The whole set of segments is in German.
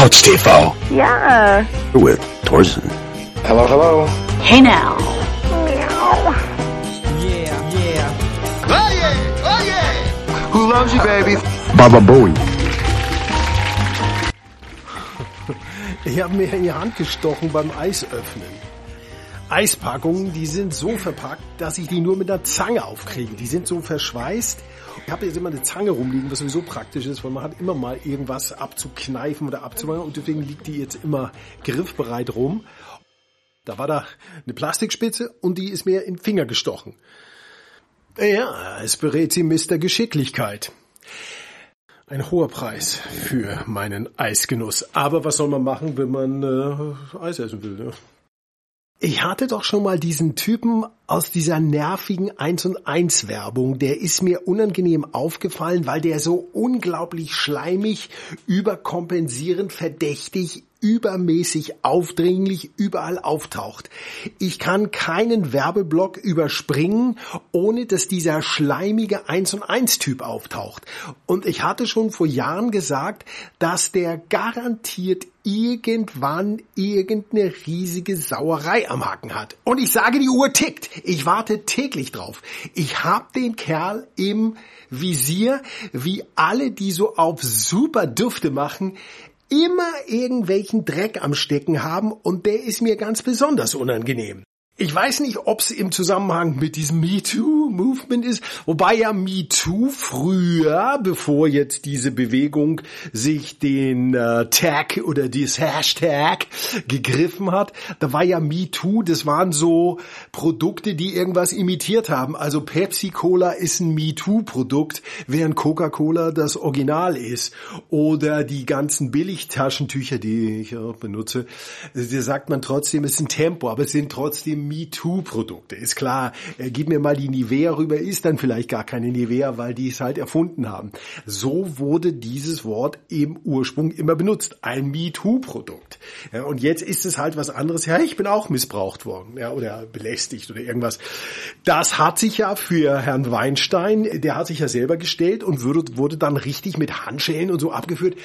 Couch TV Ja. with Thorsten. Hello, hello. Hey now. Who loves you, baby? Baba Bowie. Ich habe mir in die Hand gestochen beim Eisöffnen. Eispackungen, die sind so verpackt, dass ich die nur mit einer Zange aufkriege. Die sind so verschweißt. Ich habe jetzt immer eine Zange rumliegen, was sowieso praktisch ist, weil man hat immer mal irgendwas abzukneifen oder abzumachen und deswegen liegt die jetzt immer griffbereit rum. Da war da eine Plastikspitze und die ist mir im Finger gestochen. Ja, es berät sie Mr. Geschicklichkeit. Ein hoher Preis für meinen Eisgenuss. Aber was soll man machen, wenn man äh, Eis essen will? Ne? Ich hatte doch schon mal diesen Typen aus dieser nervigen 1 und 1 Werbung. Der ist mir unangenehm aufgefallen, weil der so unglaublich schleimig, überkompensierend, verdächtig, übermäßig aufdringlich überall auftaucht. Ich kann keinen Werbeblock überspringen, ohne dass dieser schleimige 1 und 1 Typ auftaucht. Und ich hatte schon vor Jahren gesagt, dass der garantiert irgendwann irgendeine riesige Sauerei am Haken hat. Und ich sage, die Uhr tickt. Ich warte täglich drauf. Ich hab den Kerl im Visier, wie alle, die so auf super Düfte machen, immer irgendwelchen Dreck am Stecken haben und der ist mir ganz besonders unangenehm. Ich weiß nicht, ob es im Zusammenhang mit diesem MeToo-Movement ist, wobei ja MeToo früher, bevor jetzt diese Bewegung sich den äh, Tag oder das Hashtag gegriffen hat, da war ja MeToo, das waren so Produkte, die irgendwas imitiert haben. Also Pepsi-Cola ist ein MeToo-Produkt, während Coca-Cola das Original ist. Oder die ganzen Billigtaschentücher, die ich auch benutze, da sagt man trotzdem, es ist ein Tempo, aber es sind trotzdem MeToo-Produkte. Ist klar, äh, gib mir mal die Nivea rüber, ist dann vielleicht gar keine Nivea, weil die es halt erfunden haben. So wurde dieses Wort im Ursprung immer benutzt. Ein MeToo-Produkt. Ja, und jetzt ist es halt was anderes. Ja, ich bin auch missbraucht worden. Ja, oder belästigt oder irgendwas. Das hat sich ja für Herrn Weinstein, der hat sich ja selber gestellt und wurde, wurde dann richtig mit Handschellen und so abgeführt.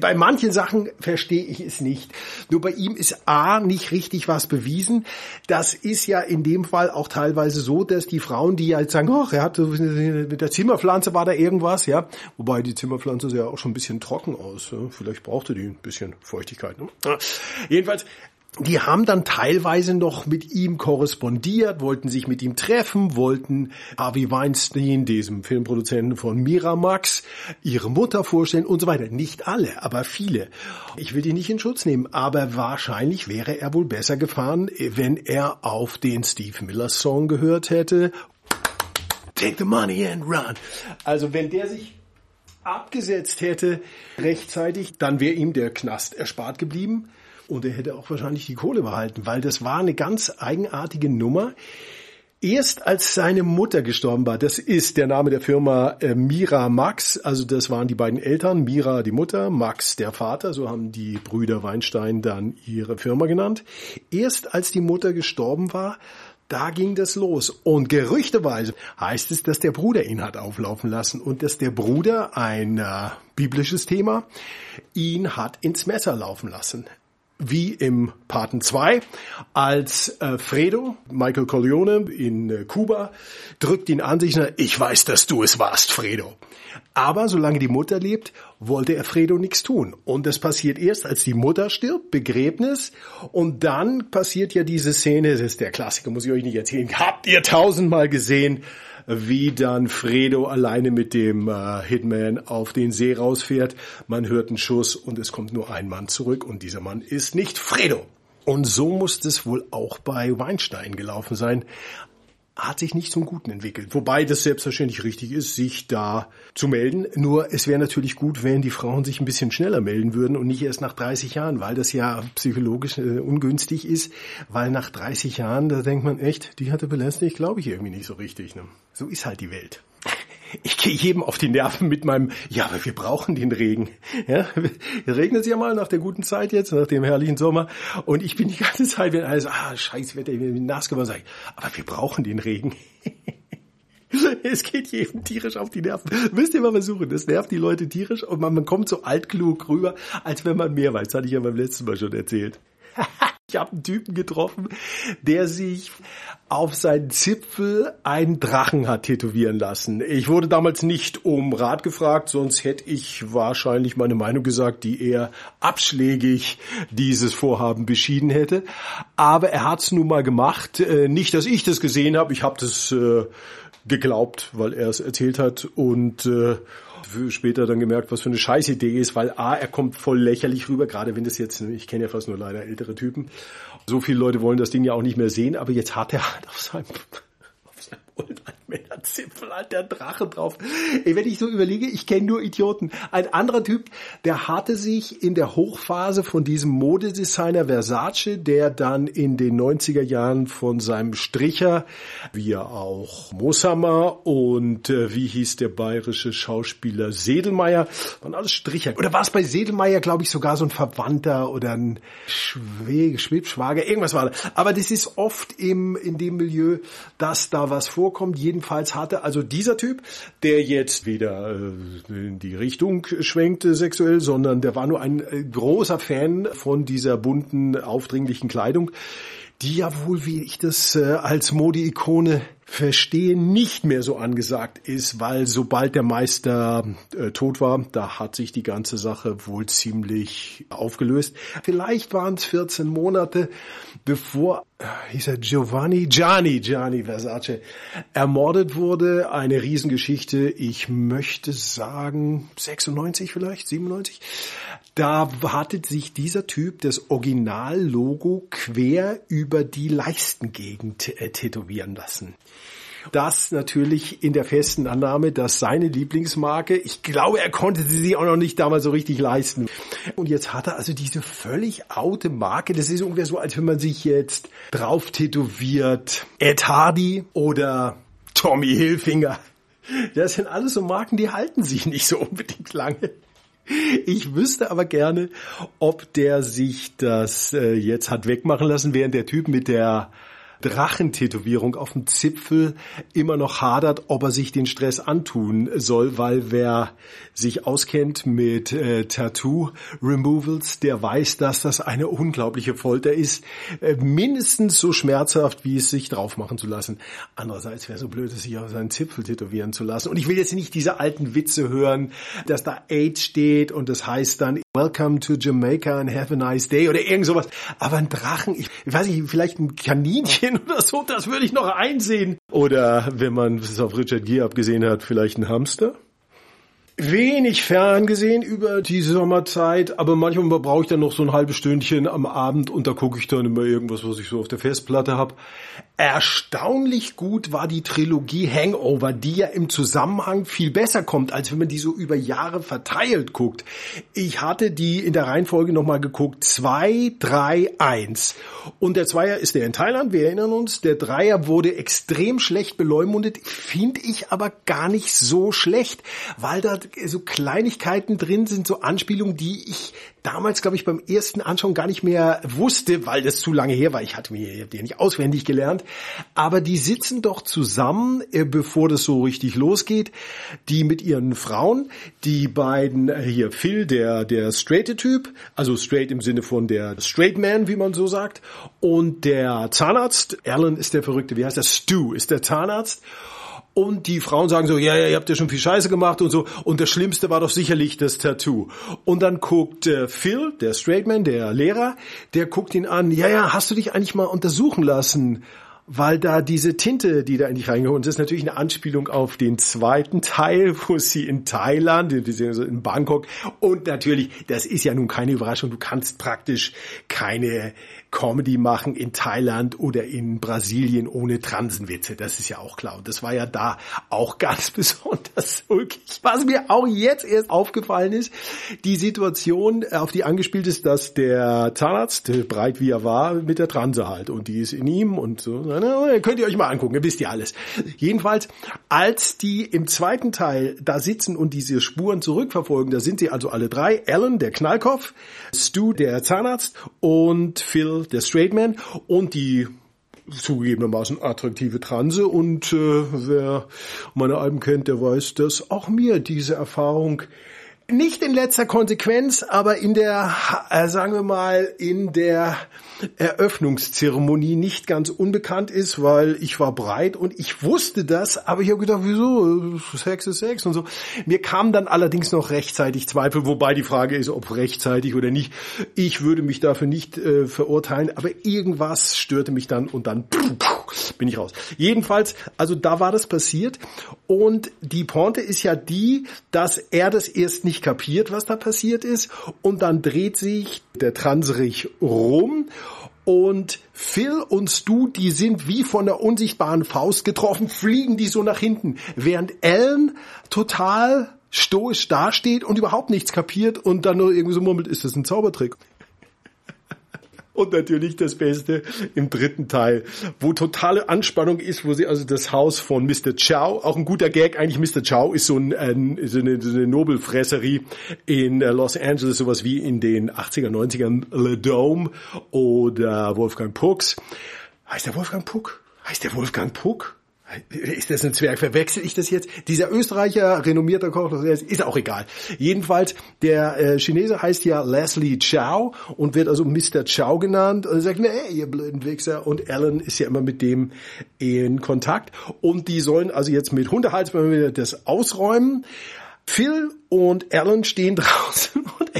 Bei manchen Sachen verstehe ich es nicht. Nur bei ihm ist A nicht richtig was bewiesen. Das ist ja in dem Fall auch teilweise so, dass die Frauen, die halt sagen, ach, er hatte mit der Zimmerpflanze war da irgendwas, ja. Wobei die Zimmerpflanze sah ja auch schon ein bisschen trocken aus. Ja? Vielleicht brauchte die ein bisschen Feuchtigkeit. Ne? Jedenfalls, die haben dann teilweise noch mit ihm korrespondiert, wollten sich mit ihm treffen, wollten Harvey Weinstein, diesem Filmproduzenten von Miramax, ihre Mutter vorstellen und so weiter. Nicht alle, aber viele. Ich will die nicht in Schutz nehmen, aber wahrscheinlich wäre er wohl besser gefahren, wenn er auf den Steve Miller Song gehört hätte. Take the money and run. Also wenn der sich abgesetzt hätte rechtzeitig, dann wäre ihm der Knast erspart geblieben. Und er hätte auch wahrscheinlich die Kohle behalten, weil das war eine ganz eigenartige Nummer. Erst als seine Mutter gestorben war, das ist der Name der Firma äh, Mira Max, also das waren die beiden Eltern, Mira die Mutter, Max der Vater, so haben die Brüder Weinstein dann ihre Firma genannt. Erst als die Mutter gestorben war, da ging das los. Und gerüchteweise heißt es, dass der Bruder ihn hat auflaufen lassen und dass der Bruder, ein äh, biblisches Thema, ihn hat ins Messer laufen lassen wie im Paten 2, als äh, Fredo, Michael Corleone in äh, Kuba, drückt ihn an sich, ich weiß, dass du es warst, Fredo. Aber solange die Mutter lebt, wollte er Fredo nichts tun. Und das passiert erst, als die Mutter stirbt, Begräbnis. Und dann passiert ja diese Szene, das ist der Klassiker, muss ich euch nicht erzählen, habt ihr tausendmal gesehen, wie dann Fredo alleine mit dem äh, Hitman auf den See rausfährt. Man hört einen Schuss und es kommt nur ein Mann zurück und dieser Mann ist nicht Fredo. Und so muss es wohl auch bei Weinstein gelaufen sein. Hat sich nicht zum Guten entwickelt. Wobei das selbstverständlich richtig ist, sich da zu melden. Nur es wäre natürlich gut, wenn die Frauen sich ein bisschen schneller melden würden und nicht erst nach 30 Jahren, weil das ja psychologisch äh, ungünstig ist. Weil nach 30 Jahren, da denkt man echt, die hatte belästigt, glaube ich irgendwie nicht so richtig. Ne? So ist halt die Welt. Ich gehe jedem auf die Nerven mit meinem, ja, aber wir brauchen den Regen. Ja, regnet es ja mal nach der guten Zeit jetzt, nach dem herrlichen Sommer. Und ich bin die ganze Zeit, wenn alles, ah, scheiß Wetter, ich bin nass geworden, sage ich, aber wir brauchen den Regen. Es geht jedem tierisch auf die Nerven. Müsst ihr mal versuchen. Das nervt die Leute tierisch und man, man kommt so altklug rüber, als wenn man mehr weiß. Das hatte ich ja beim letzten Mal schon erzählt. Ich habe einen Typen getroffen, der sich auf seinen Zipfel einen Drachen hat tätowieren lassen. Ich wurde damals nicht um Rat gefragt, sonst hätte ich wahrscheinlich meine Meinung gesagt, die eher abschlägig dieses Vorhaben beschieden hätte. Aber er hat's nun mal gemacht. Äh, nicht, dass ich das gesehen habe. Ich habe das äh, geglaubt, weil er es erzählt hat und äh, später dann gemerkt, was für eine Scheißidee ist, weil A, er kommt voll lächerlich rüber, gerade wenn das jetzt, ich kenne ja fast nur leider ältere Typen. So viele Leute wollen das Ding ja auch nicht mehr sehen, aber jetzt hat er halt auf seinem, auf seinem Zipfel der Drache drauf. Ey, wenn ich so überlege, ich kenne nur Idioten. Ein anderer Typ, der hatte sich in der Hochphase von diesem Modedesigner Versace, der dann in den 90er Jahren von seinem Stricher, wie auch Moshammer und äh, wie hieß der bayerische Schauspieler Sedelmeier, waren alles Stricher. Oder war es bei Sedelmeier, glaube ich, sogar so ein Verwandter oder ein Schwä Schwibschwager, irgendwas war da. Aber das ist oft im, in dem Milieu, dass da was vorkommt. Jedenfalls hatte. Also dieser Typ, der jetzt weder äh, in die Richtung schwenkte sexuell, sondern der war nur ein äh, großer Fan von dieser bunten, aufdringlichen Kleidung, die ja wohl, wie ich das äh, als Mode-Ikone Verstehen nicht mehr so angesagt ist, weil sobald der Meister äh, tot war, da hat sich die ganze Sache wohl ziemlich aufgelöst. Vielleicht waren es 14 Monate, bevor äh, hieß er Giovanni, Gianni, Gianni Versace ermordet wurde. Eine Riesengeschichte. Ich möchte sagen 96 vielleicht, 97. Da hatte sich dieser Typ das Originallogo quer über die Leistengegend äh, tätowieren lassen. Das natürlich in der festen Annahme, dass seine Lieblingsmarke, ich glaube, er konnte sie sich auch noch nicht damals so richtig leisten. Und jetzt hat er also diese völlig oute Marke. Das ist ungefähr so, als wenn man sich jetzt drauf tätowiert Ed Hardy oder Tommy Hilfinger. Das sind alles so Marken, die halten sich nicht so unbedingt lange. Ich wüsste aber gerne, ob der sich das äh, jetzt hat wegmachen lassen, während der Typ mit der Drachentätowierung auf dem Zipfel immer noch hadert, ob er sich den Stress antun soll, weil wer sich auskennt mit äh, Tattoo Removals, der weiß, dass das eine unglaubliche Folter ist, äh, mindestens so schmerzhaft, wie es sich drauf machen zu lassen. Andererseits wäre so blöd, es sich auf seinen Zipfel tätowieren zu lassen. Und ich will jetzt nicht diese alten Witze hören, dass da AIDS steht und das heißt dann Welcome to Jamaica and have a nice day oder irgend sowas. Aber ein Drachen, ich weiß nicht, vielleicht ein Kaninchen oder so, das würde ich noch einsehen. Oder wenn man es auf Richard Gere abgesehen hat, vielleicht ein Hamster wenig ferngesehen über die Sommerzeit, aber manchmal brauche ich dann noch so ein halbes Stündchen am Abend und da gucke ich dann immer irgendwas, was ich so auf der Festplatte habe. Erstaunlich gut war die Trilogie Hangover, die ja im Zusammenhang viel besser kommt, als wenn man die so über Jahre verteilt guckt. Ich hatte die in der Reihenfolge nochmal geguckt. 2, 3, 1. Und der Zweier ist der in Thailand, wir erinnern uns. Der Dreier wurde extrem schlecht beleumundet, finde ich aber gar nicht so schlecht, weil da so Kleinigkeiten drin sind, so Anspielungen, die ich damals, glaube ich, beim ersten Anschauen gar nicht mehr wusste, weil das zu lange her war. Ich hatte mir die nicht auswendig gelernt. Aber die sitzen doch zusammen, äh, bevor das so richtig losgeht, die mit ihren Frauen, die beiden, äh, hier Phil, der, der straighte Typ, also straight im Sinne von der straight man, wie man so sagt, und der Zahnarzt, Alan ist der Verrückte, wie heißt der? Stu ist der Zahnarzt. Und die Frauen sagen so, ja, ja, ihr habt ja schon viel Scheiße gemacht und so. Und das Schlimmste war doch sicherlich das Tattoo. Und dann guckt äh, Phil, der Straightman, der Lehrer, der guckt ihn an, ja, ja, hast du dich eigentlich mal untersuchen lassen? weil da diese Tinte, die da in dich reingeholt ist, natürlich eine Anspielung auf den zweiten Teil, wo sie in Thailand, in Bangkok und natürlich, das ist ja nun keine Überraschung, du kannst praktisch keine Comedy machen in Thailand oder in Brasilien ohne Transenwitze. Das ist ja auch klar. Und das war ja da auch ganz besonders ulkig. Was mir auch jetzt erst aufgefallen ist, die Situation, auf die angespielt ist, dass der Zahnarzt, breit wie er war, mit der Transe halt. Und die ist in ihm und so. Könnt ihr euch mal angucken, ihr wisst ja alles. Jedenfalls, als die im zweiten Teil da sitzen und diese Spuren zurückverfolgen, da sind sie also alle drei. Alan, der Knallkopf, Stu, der Zahnarzt und Phil, der Straight Man und die zugegebenermaßen attraktive Transe. Und äh, wer meine Alben kennt, der weiß, dass auch mir diese Erfahrung nicht in letzter Konsequenz, aber in der, äh, sagen wir mal, in der Eröffnungszeremonie nicht ganz unbekannt ist, weil ich war breit und ich wusste das, aber ich habe gedacht, wieso? Sex ist Sex und so. Mir kam dann allerdings noch rechtzeitig Zweifel, wobei die Frage ist, ob rechtzeitig oder nicht. Ich würde mich dafür nicht äh, verurteilen, aber irgendwas störte mich dann und dann bin ich raus. Jedenfalls, also da war das passiert und die Pointe ist ja die, dass er das erst nicht kapiert, was da passiert ist. Und dann dreht sich der Transrich rum. Und Phil und Stu, die sind wie von der unsichtbaren Faust getroffen, fliegen die so nach hinten, während Ellen total stoisch dasteht und überhaupt nichts kapiert und dann nur irgendwie so murmelt, ist das ein Zaubertrick? Und natürlich das Beste im dritten Teil, wo totale Anspannung ist, wo sie also das Haus von Mr. Chow, auch ein guter Gag, eigentlich Mr. Chow ist so, ein, ein, so, eine, so eine Nobelfresserie in äh, Los Angeles, sowas wie in den 80er, 90ern Le Dome oder Wolfgang Pucks. Heißt der Wolfgang Puck? Heißt der Wolfgang Puck? Ist das ein Zwerg? Verwechsel ich das jetzt? Dieser Österreicher, renommierter Koch, ist auch egal. Jedenfalls, der äh, Chinese heißt ja Leslie Chow und wird also Mr. Chow genannt und er sagt, nee, ihr blöden Wichser. Und Alan ist ja immer mit dem in Kontakt. Und die sollen also jetzt mit Hundehals das ausräumen. Phil und Alan stehen draußen und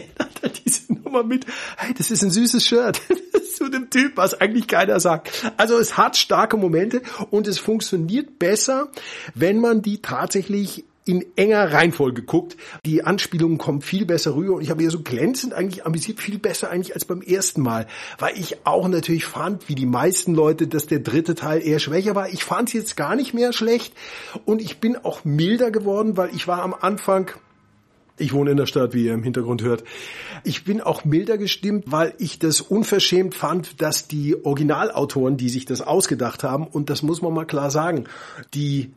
Nummer mit, hey, das ist ein süßes Shirt. zu dem Typ, was eigentlich keiner sagt. Also es hat starke Momente und es funktioniert besser, wenn man die tatsächlich in enger Reihenfolge guckt. Die Anspielungen kommen viel besser rüber und ich habe hier so glänzend eigentlich amüsiert, viel besser eigentlich als beim ersten Mal, weil ich auch natürlich fand, wie die meisten Leute, dass der dritte Teil eher schwächer war. Ich fand es jetzt gar nicht mehr schlecht und ich bin auch milder geworden, weil ich war am Anfang ich wohne in der Stadt, wie ihr im Hintergrund hört. Ich bin auch milder gestimmt, weil ich das unverschämt fand, dass die Originalautoren, die sich das ausgedacht haben, und das muss man mal klar sagen, die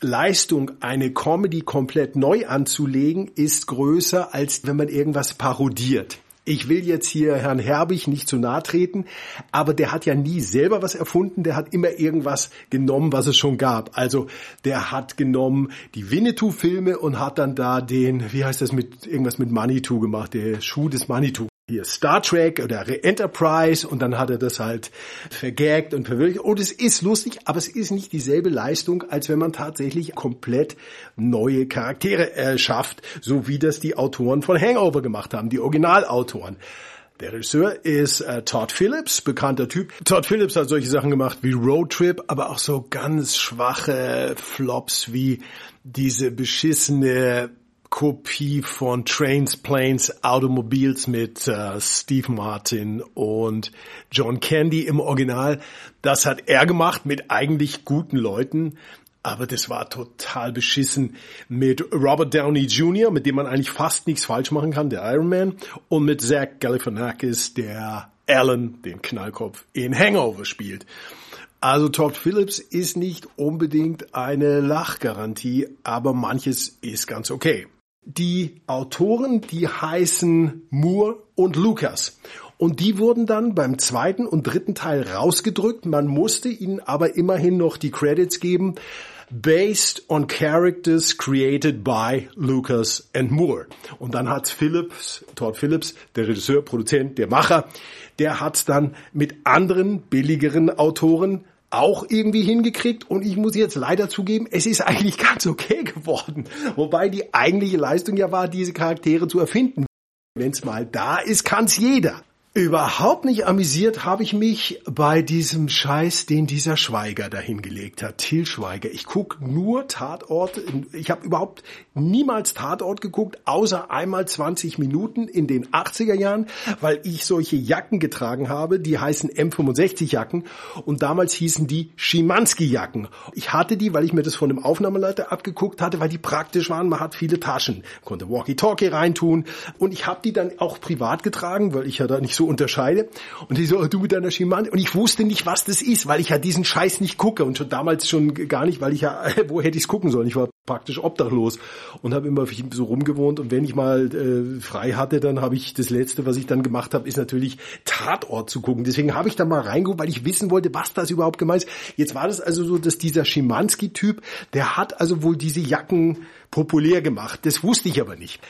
Leistung, eine Comedy komplett neu anzulegen, ist größer, als wenn man irgendwas parodiert. Ich will jetzt hier Herrn Herbig nicht zu nahe treten, aber der hat ja nie selber was erfunden, der hat immer irgendwas genommen, was es schon gab. Also der hat genommen die Winnetou-Filme und hat dann da den, wie heißt das mit irgendwas mit Manitou gemacht, der Schuh des Manitou hier Star Trek oder Enterprise und dann hat er das halt vergagt und verwirklicht. Und es ist lustig, aber es ist nicht dieselbe Leistung, als wenn man tatsächlich komplett neue Charaktere erschafft, so wie das die Autoren von Hangover gemacht haben, die Originalautoren. Der Regisseur ist äh, Todd Phillips, bekannter Typ. Todd Phillips hat solche Sachen gemacht wie Road Trip, aber auch so ganz schwache Flops wie diese beschissene Kopie von Trains, Planes, Automobiles mit äh, Steve Martin und John Candy im Original. Das hat er gemacht mit eigentlich guten Leuten. Aber das war total beschissen mit Robert Downey Jr., mit dem man eigentlich fast nichts falsch machen kann, der Iron Man, und mit Zach Galifianakis, der Alan, den Knallkopf, in Hangover spielt. Also Todd Phillips ist nicht unbedingt eine Lachgarantie, aber manches ist ganz okay. Die Autoren, die heißen Moore und Lucas. Und die wurden dann beim zweiten und dritten Teil rausgedrückt. Man musste ihnen aber immerhin noch die Credits geben. Based on characters created by Lucas and Moore. Und dann hat Phillips, Todd Phillips, der Regisseur, Produzent, der Macher, der hat dann mit anderen billigeren Autoren auch irgendwie hingekriegt und ich muss jetzt leider zugeben, es ist eigentlich ganz okay geworden. Wobei die eigentliche Leistung ja war, diese Charaktere zu erfinden. Wenn es mal da ist, kann's jeder. Überhaupt nicht amüsiert habe ich mich bei diesem Scheiß, den dieser Schweiger dahingelegt hat. Till Schweiger. Ich guck nur Tatort. Ich habe überhaupt niemals Tatort geguckt, außer einmal 20 Minuten in den 80er Jahren, weil ich solche Jacken getragen habe, die heißen M65 Jacken und damals hießen die Schimanski Jacken. Ich hatte die, weil ich mir das von dem Aufnahmeleiter abgeguckt hatte, weil die praktisch waren. Man hat viele Taschen, konnte Walkie-Talkie reintun und ich habe die dann auch privat getragen, weil ich ja da nicht so unterscheide. Und die so, oh, du mit deiner Schimane. Und ich wusste nicht, was das ist, weil ich ja diesen Scheiß nicht gucke. Und schon damals schon gar nicht, weil ich ja, wo hätte ich es gucken sollen? Ich war praktisch obdachlos und habe immer so rumgewohnt und wenn ich mal äh, frei hatte, dann habe ich das letzte, was ich dann gemacht habe, ist natürlich Tatort zu gucken. Deswegen habe ich da mal reingeguckt, weil ich wissen wollte, was das überhaupt gemeint ist. Jetzt war das also so, dass dieser Schimanski-Typ, der hat also wohl diese Jacken populär gemacht. Das wusste ich aber nicht.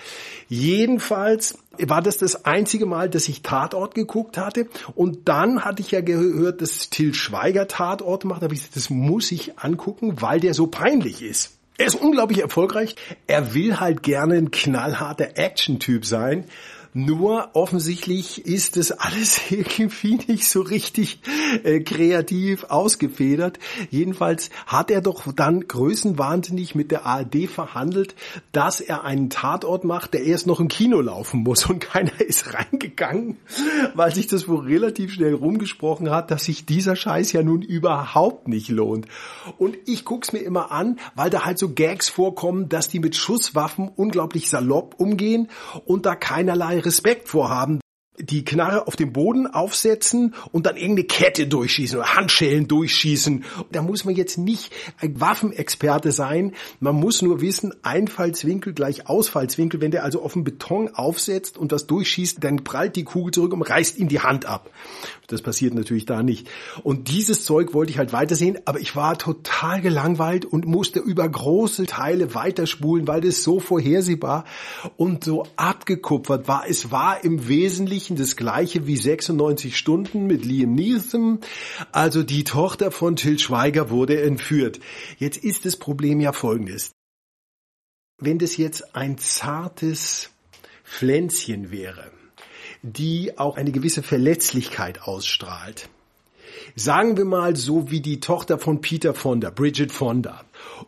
Jedenfalls war das das einzige Mal, dass ich Tatort geguckt hatte. Und dann hatte ich ja gehört, dass Till Schweiger Tatort macht. Habe ich gesagt, das muss ich angucken, weil der so peinlich ist. Er ist unglaublich erfolgreich. Er will halt gerne ein knallharter Action-Typ sein. Nur offensichtlich ist das alles irgendwie nicht so richtig äh, kreativ ausgefedert. Jedenfalls hat er doch dann größenwahnsinnig mit der ARD verhandelt, dass er einen Tatort macht, der erst noch im Kino laufen muss und keiner ist reingegangen, weil sich das wohl relativ schnell rumgesprochen hat, dass sich dieser Scheiß ja nun überhaupt nicht lohnt. Und ich guck's mir immer an, weil da halt so Gags vorkommen, dass die mit Schusswaffen unglaublich salopp umgehen und da keinerlei Respekt vorhaben, die Knarre auf den Boden aufsetzen und dann irgendeine Kette durchschießen oder Handschellen durchschießen. Da muss man jetzt nicht ein Waffenexperte sein. Man muss nur wissen, Einfallswinkel gleich Ausfallswinkel. Wenn der also auf den Beton aufsetzt und das durchschießt, dann prallt die Kugel zurück und reißt ihm die Hand ab. Das passiert natürlich da nicht. Und dieses Zeug wollte ich halt weitersehen, aber ich war total gelangweilt und musste über große Teile weiterspulen, weil das so vorhersehbar und so abgekupfert war. Es war im Wesentlichen das gleiche wie 96 Stunden mit Liam Neeson. Also die Tochter von Till Schweiger wurde entführt. Jetzt ist das Problem ja folgendes. Wenn das jetzt ein zartes Pflänzchen wäre, die auch eine gewisse Verletzlichkeit ausstrahlt. Sagen wir mal so wie die Tochter von Peter Fonda, Bridget Fonda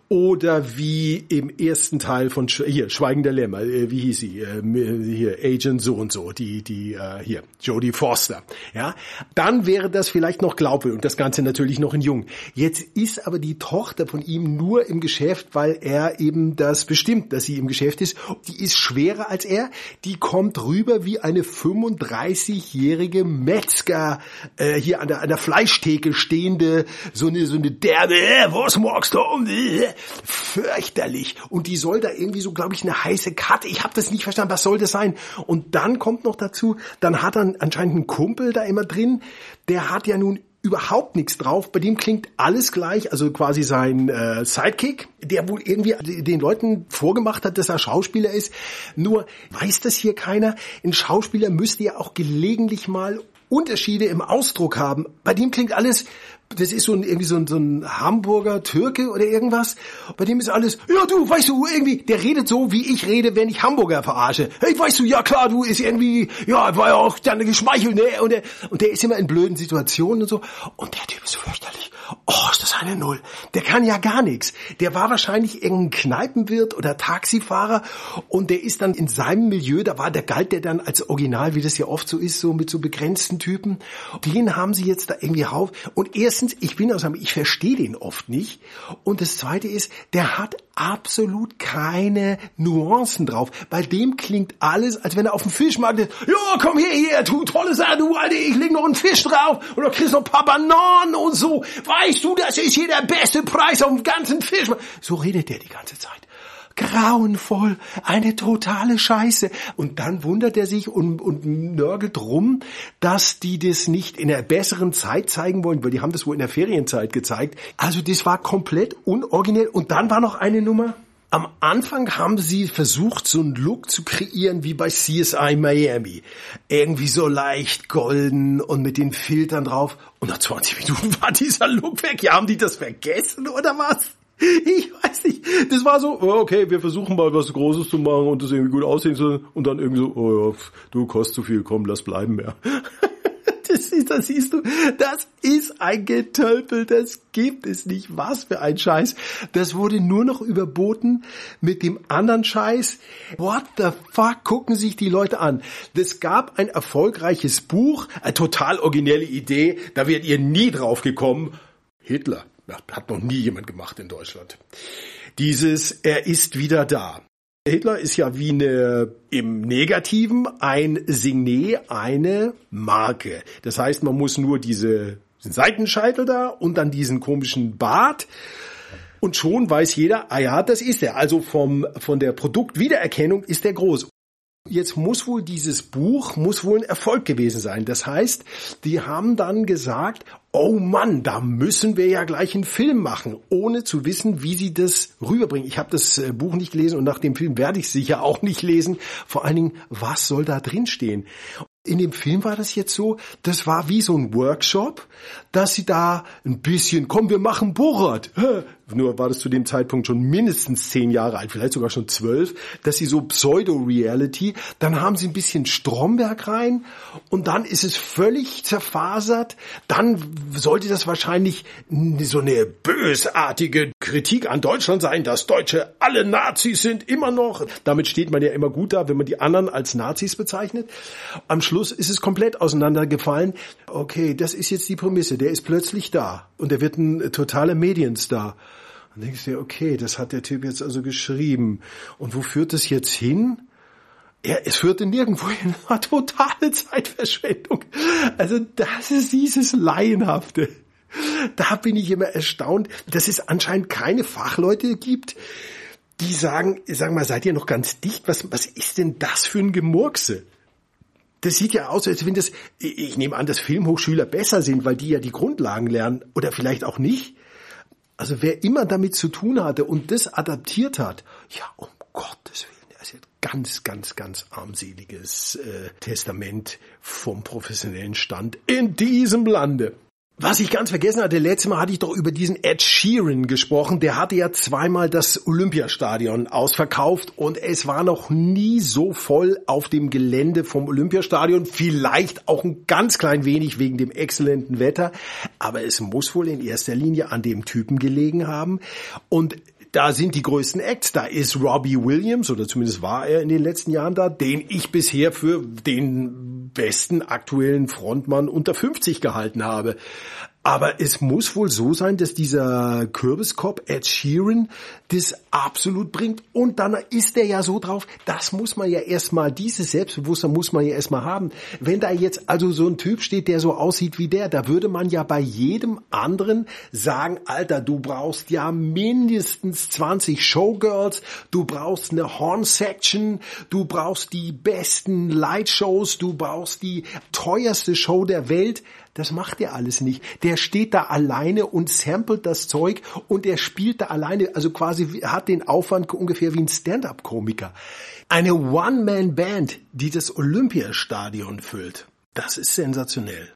oder wie im ersten Teil von Sch hier Schweigen der Lämmer, äh, wie hieß sie äh, hier Agent so und so, die die äh, hier Jodie Foster, ja, dann wäre das vielleicht noch glaubwürdig und das Ganze natürlich noch in Jung. Jetzt ist aber die Tochter von ihm nur im Geschäft, weil er eben das bestimmt, dass sie im Geschäft ist. Die ist schwerer als er, die kommt rüber wie eine 35-jährige Metzger äh, hier an der an der Fleischtheke stehende so eine so eine derbe, äh, was magst du um die fürchterlich. Und die soll da irgendwie so, glaube ich, eine heiße Karte. Ich habe das nicht verstanden. Was soll das sein? Und dann kommt noch dazu, dann hat er anscheinend einen Kumpel da immer drin. Der hat ja nun überhaupt nichts drauf. Bei dem klingt alles gleich, also quasi sein äh, Sidekick, der wohl irgendwie den Leuten vorgemacht hat, dass er Schauspieler ist. Nur weiß das hier keiner. Ein Schauspieler müsste ja auch gelegentlich mal Unterschiede im Ausdruck haben. Bei dem klingt alles das ist so ein, irgendwie so ein, so ein Hamburger Türke oder irgendwas. Bei dem ist alles, ja du, weißt du, irgendwie, der redet so, wie ich rede, wenn ich Hamburger verarsche. Hey, weißt du, ja klar, du ist irgendwie, ja, war ja auch dann geschmeichelt, ne? Und der, und der ist immer in blöden Situationen und so. Und der Typ ist fürchterlich. Oh, ist das eine Null. Der kann ja gar nichts. Der war wahrscheinlich irgendein Kneipenwirt oder Taxifahrer und der ist dann in seinem Milieu, da war der galt der dann als Original, wie das ja oft so ist, so mit so begrenzten Typen. Den haben sie jetzt da irgendwie rauf. Und erstens, ich bin aus einem, ich verstehe den oft nicht. Und das zweite ist, der hat absolut keine Nuancen drauf. Bei dem klingt alles, als wenn er auf dem Fischmarkt ist. Ja, komm her, hier, du tolle Sache, du Alter, ich leg noch einen Fisch drauf und du kriegst noch ein paar Bananen und so. Weißt du, das ist hier der beste Preis auf dem ganzen Fisch. So redet der die ganze Zeit grauenvoll, eine totale Scheiße. Und dann wundert er sich und, und nörgelt rum, dass die das nicht in der besseren Zeit zeigen wollen, weil die haben das wohl in der Ferienzeit gezeigt. Also das war komplett unoriginell. Und dann war noch eine Nummer. Am Anfang haben sie versucht, so einen Look zu kreieren wie bei CSI Miami. Irgendwie so leicht golden und mit den Filtern drauf. Und nach 20 Minuten war dieser Look weg. Ja, haben die das vergessen oder was? Ich weiß nicht. Das war so, oh, okay, wir versuchen mal was Großes zu machen und das irgendwie gut aussehen zu und dann irgendwie so, oh ja, du kostet zu viel, komm, lass bleiben mehr. Das, ist, das siehst du, das ist ein Getölpel, das gibt es nicht. Was für ein Scheiß. Das wurde nur noch überboten mit dem anderen Scheiß. What the fuck, gucken sich die Leute an. Es gab ein erfolgreiches Buch, eine total originelle Idee, da werdet ihr nie drauf gekommen. Hitler. Hat noch nie jemand gemacht in Deutschland. Dieses Er ist wieder da. Hitler ist ja wie eine im Negativen ein Signet, eine Marke. Das heißt, man muss nur diese Seitenscheitel da und dann diesen komischen Bart Und schon weiß jeder, ah ja, das ist er. Also vom, von der Produktwiedererkennung ist er groß. Jetzt muss wohl dieses Buch, muss wohl ein Erfolg gewesen sein. Das heißt, die haben dann gesagt, oh Mann, da müssen wir ja gleich einen Film machen, ohne zu wissen, wie sie das rüberbringen. Ich habe das äh, Buch nicht gelesen und nach dem Film werde ich sicher auch nicht lesen. Vor allen Dingen, was soll da drin stehen? In dem Film war das jetzt so, das war wie so ein Workshop, dass sie da ein bisschen, komm, wir machen Borat. Nur war das zu dem Zeitpunkt schon mindestens zehn Jahre alt, vielleicht sogar schon zwölf, dass sie so Pseudo-Reality, dann haben sie ein bisschen Stromberg rein und dann ist es völlig zerfasert. Dann sollte das wahrscheinlich so eine bösartige Kritik an Deutschland sein, dass Deutsche alle Nazis sind, immer noch. Damit steht man ja immer gut da, wenn man die anderen als Nazis bezeichnet. Am Schluss ist es komplett auseinandergefallen. Okay, das ist jetzt die Prämisse. Der ist plötzlich da und er wird ein totaler Medienstar. Dann denkst du dir, okay, das hat der Typ jetzt also geschrieben. Und wo führt das jetzt hin? Ja, es führte nirgendwo hin. War totale Zeitverschwendung. Also das ist dieses Laienhafte. Da bin ich immer erstaunt, dass es anscheinend keine Fachleute gibt, die sagen, sag mal, seid ihr noch ganz dicht? Was, was ist denn das für ein Gemurkse? Das sieht ja aus, als wenn das, ich nehme an, dass Filmhochschüler besser sind, weil die ja die Grundlagen lernen oder vielleicht auch nicht. Also wer immer damit zu tun hatte und das adaptiert hat, ja, um Gottes Willen, ja ganz, ganz, ganz armseliges äh, Testament vom professionellen Stand in diesem Lande. Was ich ganz vergessen hatte, letztes Mal hatte ich doch über diesen Ed Sheeran gesprochen. Der hatte ja zweimal das Olympiastadion ausverkauft und es war noch nie so voll auf dem Gelände vom Olympiastadion. Vielleicht auch ein ganz klein wenig wegen dem exzellenten Wetter. Aber es muss wohl in erster Linie an dem Typen gelegen haben. Und da sind die größten Acts. Da ist Robbie Williams, oder zumindest war er in den letzten Jahren da, den ich bisher für den besten aktuellen Frontmann unter 50 gehalten habe. Aber es muss wohl so sein, dass dieser Kürbiskopf Ed Sheeran das absolut bringt. Und dann ist er ja so drauf, das muss man ja erstmal, dieses Selbstbewusstsein muss man ja erstmal haben. Wenn da jetzt also so ein Typ steht, der so aussieht wie der, da würde man ja bei jedem anderen sagen, Alter, du brauchst ja mindestens 20 Showgirls, du brauchst eine Horn Section, du brauchst die besten Lightshows, du brauchst die teuerste Show der Welt. Das macht er alles nicht. Der steht da alleine und samplet das Zeug und er spielt da alleine, also quasi hat den Aufwand ungefähr wie ein Stand-up-Komiker. Eine One-Man-Band, die das Olympiastadion füllt. Das ist sensationell.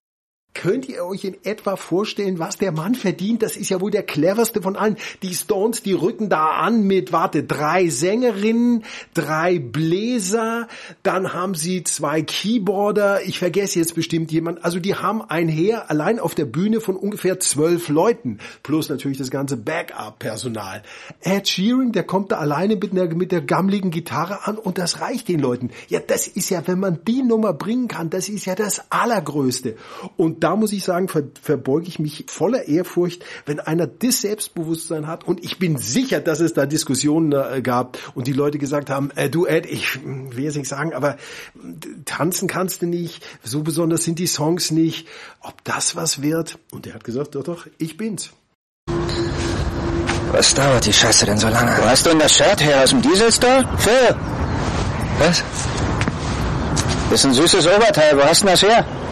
Könnt ihr euch in etwa vorstellen, was der Mann verdient? Das ist ja wohl der cleverste von allen. Die Stones, die rücken da an mit, warte, drei Sängerinnen, drei Bläser, dann haben sie zwei Keyboarder, ich vergesse jetzt bestimmt jemand. Also die haben ein Heer allein auf der Bühne von ungefähr zwölf Leuten, plus natürlich das ganze Backup-Personal. Ed Sheeran, der kommt da alleine mit, einer, mit der gammligen Gitarre an und das reicht den Leuten. Ja, das ist ja, wenn man die Nummer bringen kann, das ist ja das Allergrößte. Und da muss ich sagen, ver verbeuge ich mich voller Ehrfurcht, wenn einer das Selbstbewusstsein hat. Und ich bin sicher, dass es da Diskussionen äh, gab und die Leute gesagt haben, äh, du Ed, ich will jetzt nicht sagen, aber tanzen kannst du nicht, so besonders sind die Songs nicht. Ob das was wird? Und er hat gesagt, doch, doch, ich bin's. Was dauert die Scheiße denn so lange? Wo hast du denn das Shirt her? Aus dem Dieselstore? Phil! Was? Das ist ein süßes Oberteil. Wo hast du denn das her?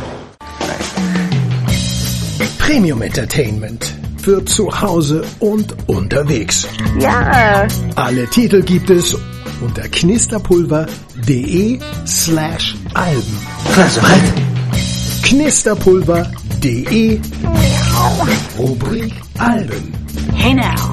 Premium Entertainment für zu Hause und unterwegs. Ja. Alle Titel gibt es unter knisterpulver.de slash Alben. Also halt. Knisterpulver.de Rubrik Alben. Hey now.